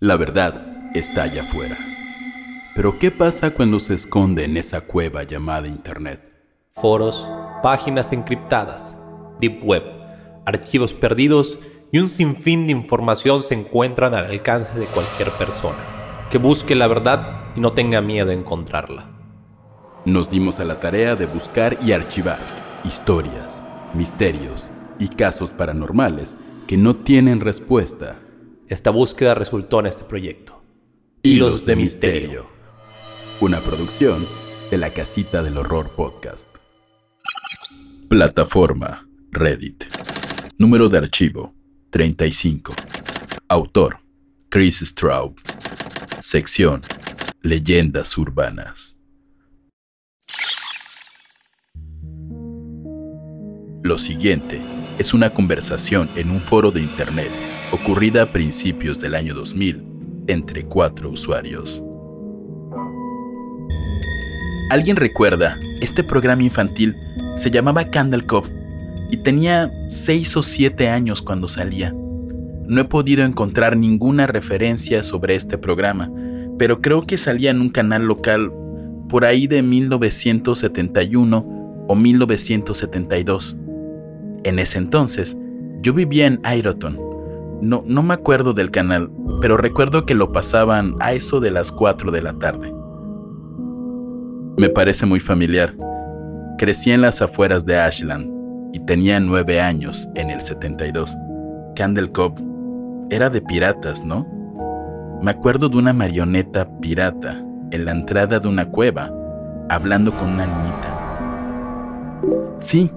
La verdad está allá afuera. Pero ¿qué pasa cuando se esconde en esa cueva llamada Internet? Foros, páginas encriptadas, deep web, archivos perdidos y un sinfín de información se encuentran al alcance de cualquier persona que busque la verdad y no tenga miedo a encontrarla. Nos dimos a la tarea de buscar y archivar historias, misterios y casos paranormales que no tienen respuesta. Esta búsqueda resultó en este proyecto. Hilos de Misterio. Una producción de la Casita del Horror Podcast. Plataforma Reddit. Número de archivo 35. Autor Chris Straub. Sección Leyendas Urbanas. Lo siguiente es una conversación en un foro de Internet ocurrida a principios del año 2000 entre cuatro usuarios. ¿Alguien recuerda? Este programa infantil se llamaba Candle Cop y tenía 6 o 7 años cuando salía. No he podido encontrar ninguna referencia sobre este programa, pero creo que salía en un canal local por ahí de 1971 o 1972. En ese entonces, yo vivía en Iroton. No, no me acuerdo del canal, pero recuerdo que lo pasaban a eso de las 4 de la tarde. Me parece muy familiar. Crecí en las afueras de Ashland y tenía 9 años en el 72. Candle Cove era de piratas, ¿no? Me acuerdo de una marioneta pirata en la entrada de una cueva, hablando con una niñita. Sí,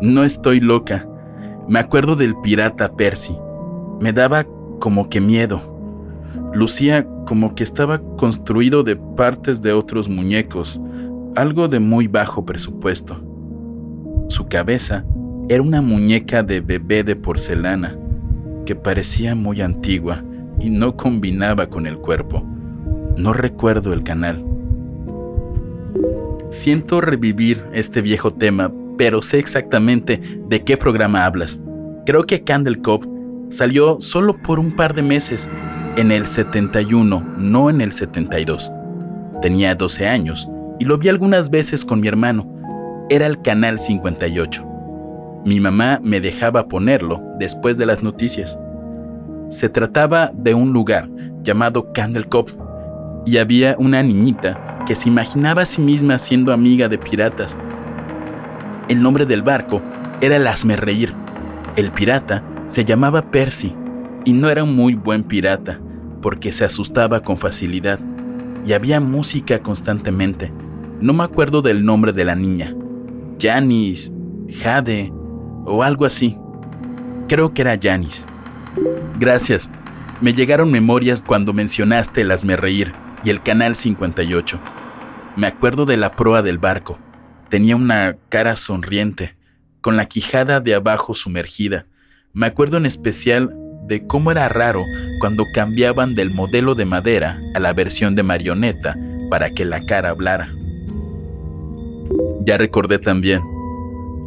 no estoy loca. Me acuerdo del pirata Percy. Me daba como que miedo. Lucía como que estaba construido de partes de otros muñecos, algo de muy bajo presupuesto. Su cabeza era una muñeca de bebé de porcelana que parecía muy antigua y no combinaba con el cuerpo. No recuerdo el canal. Siento revivir este viejo tema, pero sé exactamente de qué programa hablas. Creo que Candle Cove salió solo por un par de meses, en el 71, no en el 72. Tenía 12 años y lo vi algunas veces con mi hermano. Era el canal 58. Mi mamá me dejaba ponerlo después de las noticias. Se trataba de un lugar llamado Candle Cove y había una niñita que se imaginaba a sí misma siendo amiga de piratas el nombre del barco era el Asmerreír. El pirata se llamaba Percy y no era un muy buen pirata porque se asustaba con facilidad y había música constantemente. No me acuerdo del nombre de la niña. Janice, Jade o algo así. Creo que era Janice. Gracias. Me llegaron memorias cuando mencionaste el Asmerreír y el Canal 58. Me acuerdo de la proa del barco Tenía una cara sonriente, con la quijada de abajo sumergida. Me acuerdo en especial de cómo era raro cuando cambiaban del modelo de madera a la versión de marioneta para que la cara hablara. Ya recordé también.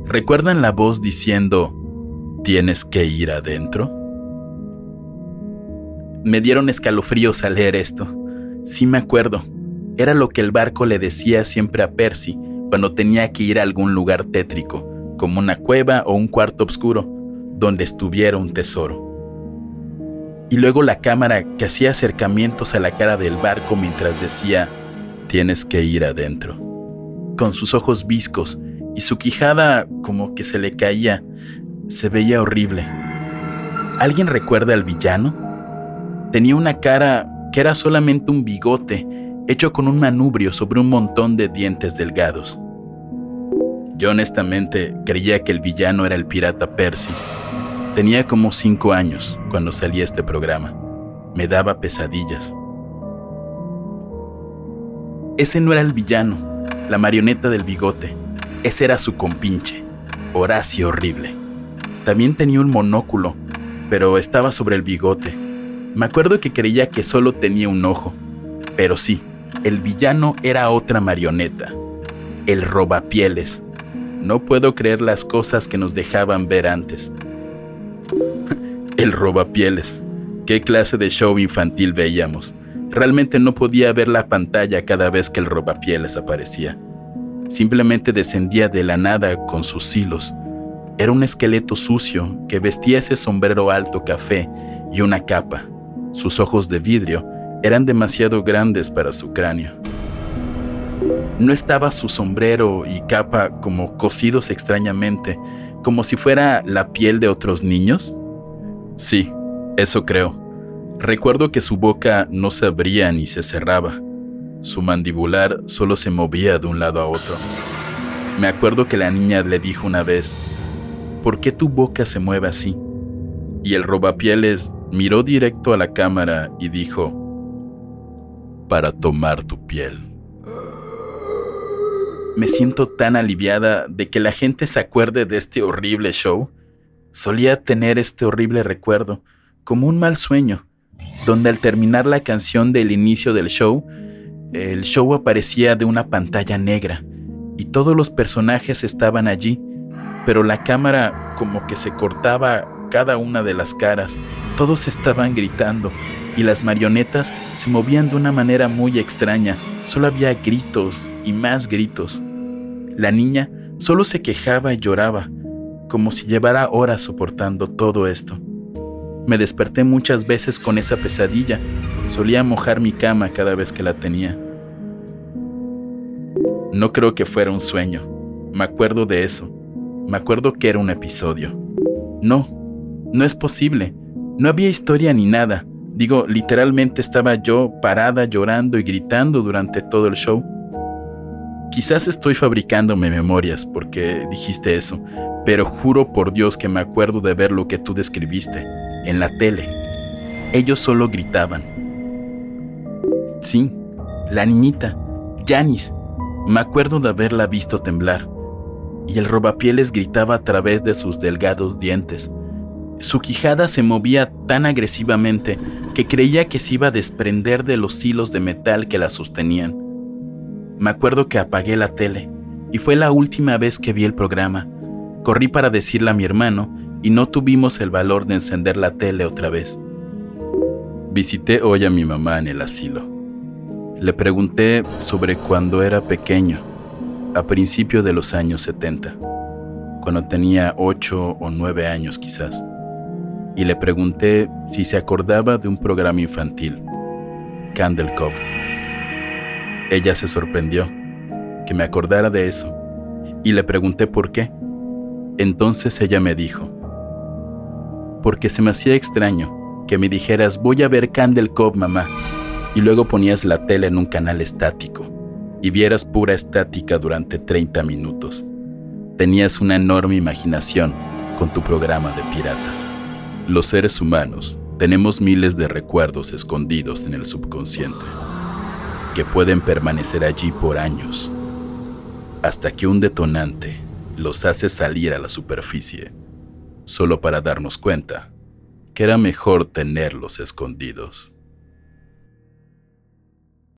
¿Recuerdan la voz diciendo, ¿tienes que ir adentro? Me dieron escalofríos al leer esto. Sí me acuerdo. Era lo que el barco le decía siempre a Percy cuando tenía que ir a algún lugar tétrico, como una cueva o un cuarto oscuro, donde estuviera un tesoro. Y luego la cámara que hacía acercamientos a la cara del barco mientras decía, tienes que ir adentro. Con sus ojos viscos y su quijada como que se le caía, se veía horrible. ¿Alguien recuerda al villano? Tenía una cara que era solamente un bigote hecho con un manubrio sobre un montón de dientes delgados. Yo honestamente creía que el villano era el pirata Percy. Tenía como cinco años cuando salía este programa. Me daba pesadillas. Ese no era el villano, la marioneta del bigote. Ese era su compinche, Horacio Horrible. También tenía un monóculo, pero estaba sobre el bigote. Me acuerdo que creía que solo tenía un ojo, pero sí, el villano era otra marioneta, el robapieles. No puedo creer las cosas que nos dejaban ver antes. El robapieles. ¿Qué clase de show infantil veíamos? Realmente no podía ver la pantalla cada vez que el robapieles aparecía. Simplemente descendía de la nada con sus hilos. Era un esqueleto sucio que vestía ese sombrero alto café y una capa. Sus ojos de vidrio eran demasiado grandes para su cráneo. ¿No estaba su sombrero y capa como cosidos extrañamente, como si fuera la piel de otros niños? Sí, eso creo. Recuerdo que su boca no se abría ni se cerraba. Su mandibular solo se movía de un lado a otro. Me acuerdo que la niña le dijo una vez, ¿por qué tu boca se mueve así? Y el robapieles miró directo a la cámara y dijo, para tomar tu piel. Me siento tan aliviada de que la gente se acuerde de este horrible show. Solía tener este horrible recuerdo, como un mal sueño, donde al terminar la canción del inicio del show, el show aparecía de una pantalla negra y todos los personajes estaban allí, pero la cámara como que se cortaba cada una de las caras, todos estaban gritando y las marionetas se movían de una manera muy extraña, solo había gritos y más gritos. La niña solo se quejaba y lloraba, como si llevara horas soportando todo esto. Me desperté muchas veces con esa pesadilla. Solía mojar mi cama cada vez que la tenía. No creo que fuera un sueño. Me acuerdo de eso. Me acuerdo que era un episodio. No, no es posible. No había historia ni nada. Digo, literalmente estaba yo parada llorando y gritando durante todo el show. Quizás estoy fabricándome memorias porque dijiste eso, pero juro por Dios que me acuerdo de ver lo que tú describiste en la tele. Ellos solo gritaban. Sí, la niñita, Janis. Me acuerdo de haberla visto temblar. Y el robapieles gritaba a través de sus delgados dientes. Su quijada se movía tan agresivamente que creía que se iba a desprender de los hilos de metal que la sostenían. Me acuerdo que apagué la tele y fue la última vez que vi el programa. Corrí para decirle a mi hermano y no tuvimos el valor de encender la tele otra vez. Visité hoy a mi mamá en el asilo. Le pregunté sobre cuando era pequeño, a principios de los años 70, cuando tenía 8 o 9 años quizás, y le pregunté si se acordaba de un programa infantil, Candle Cove. Ella se sorprendió que me acordara de eso y le pregunté por qué. Entonces ella me dijo, porque se me hacía extraño que me dijeras voy a ver Candle Cove, mamá, y luego ponías la tele en un canal estático y vieras pura estática durante 30 minutos. Tenías una enorme imaginación con tu programa de piratas. Los seres humanos tenemos miles de recuerdos escondidos en el subconsciente que pueden permanecer allí por años, hasta que un detonante los hace salir a la superficie solo para darnos cuenta que era mejor tenerlos escondidos.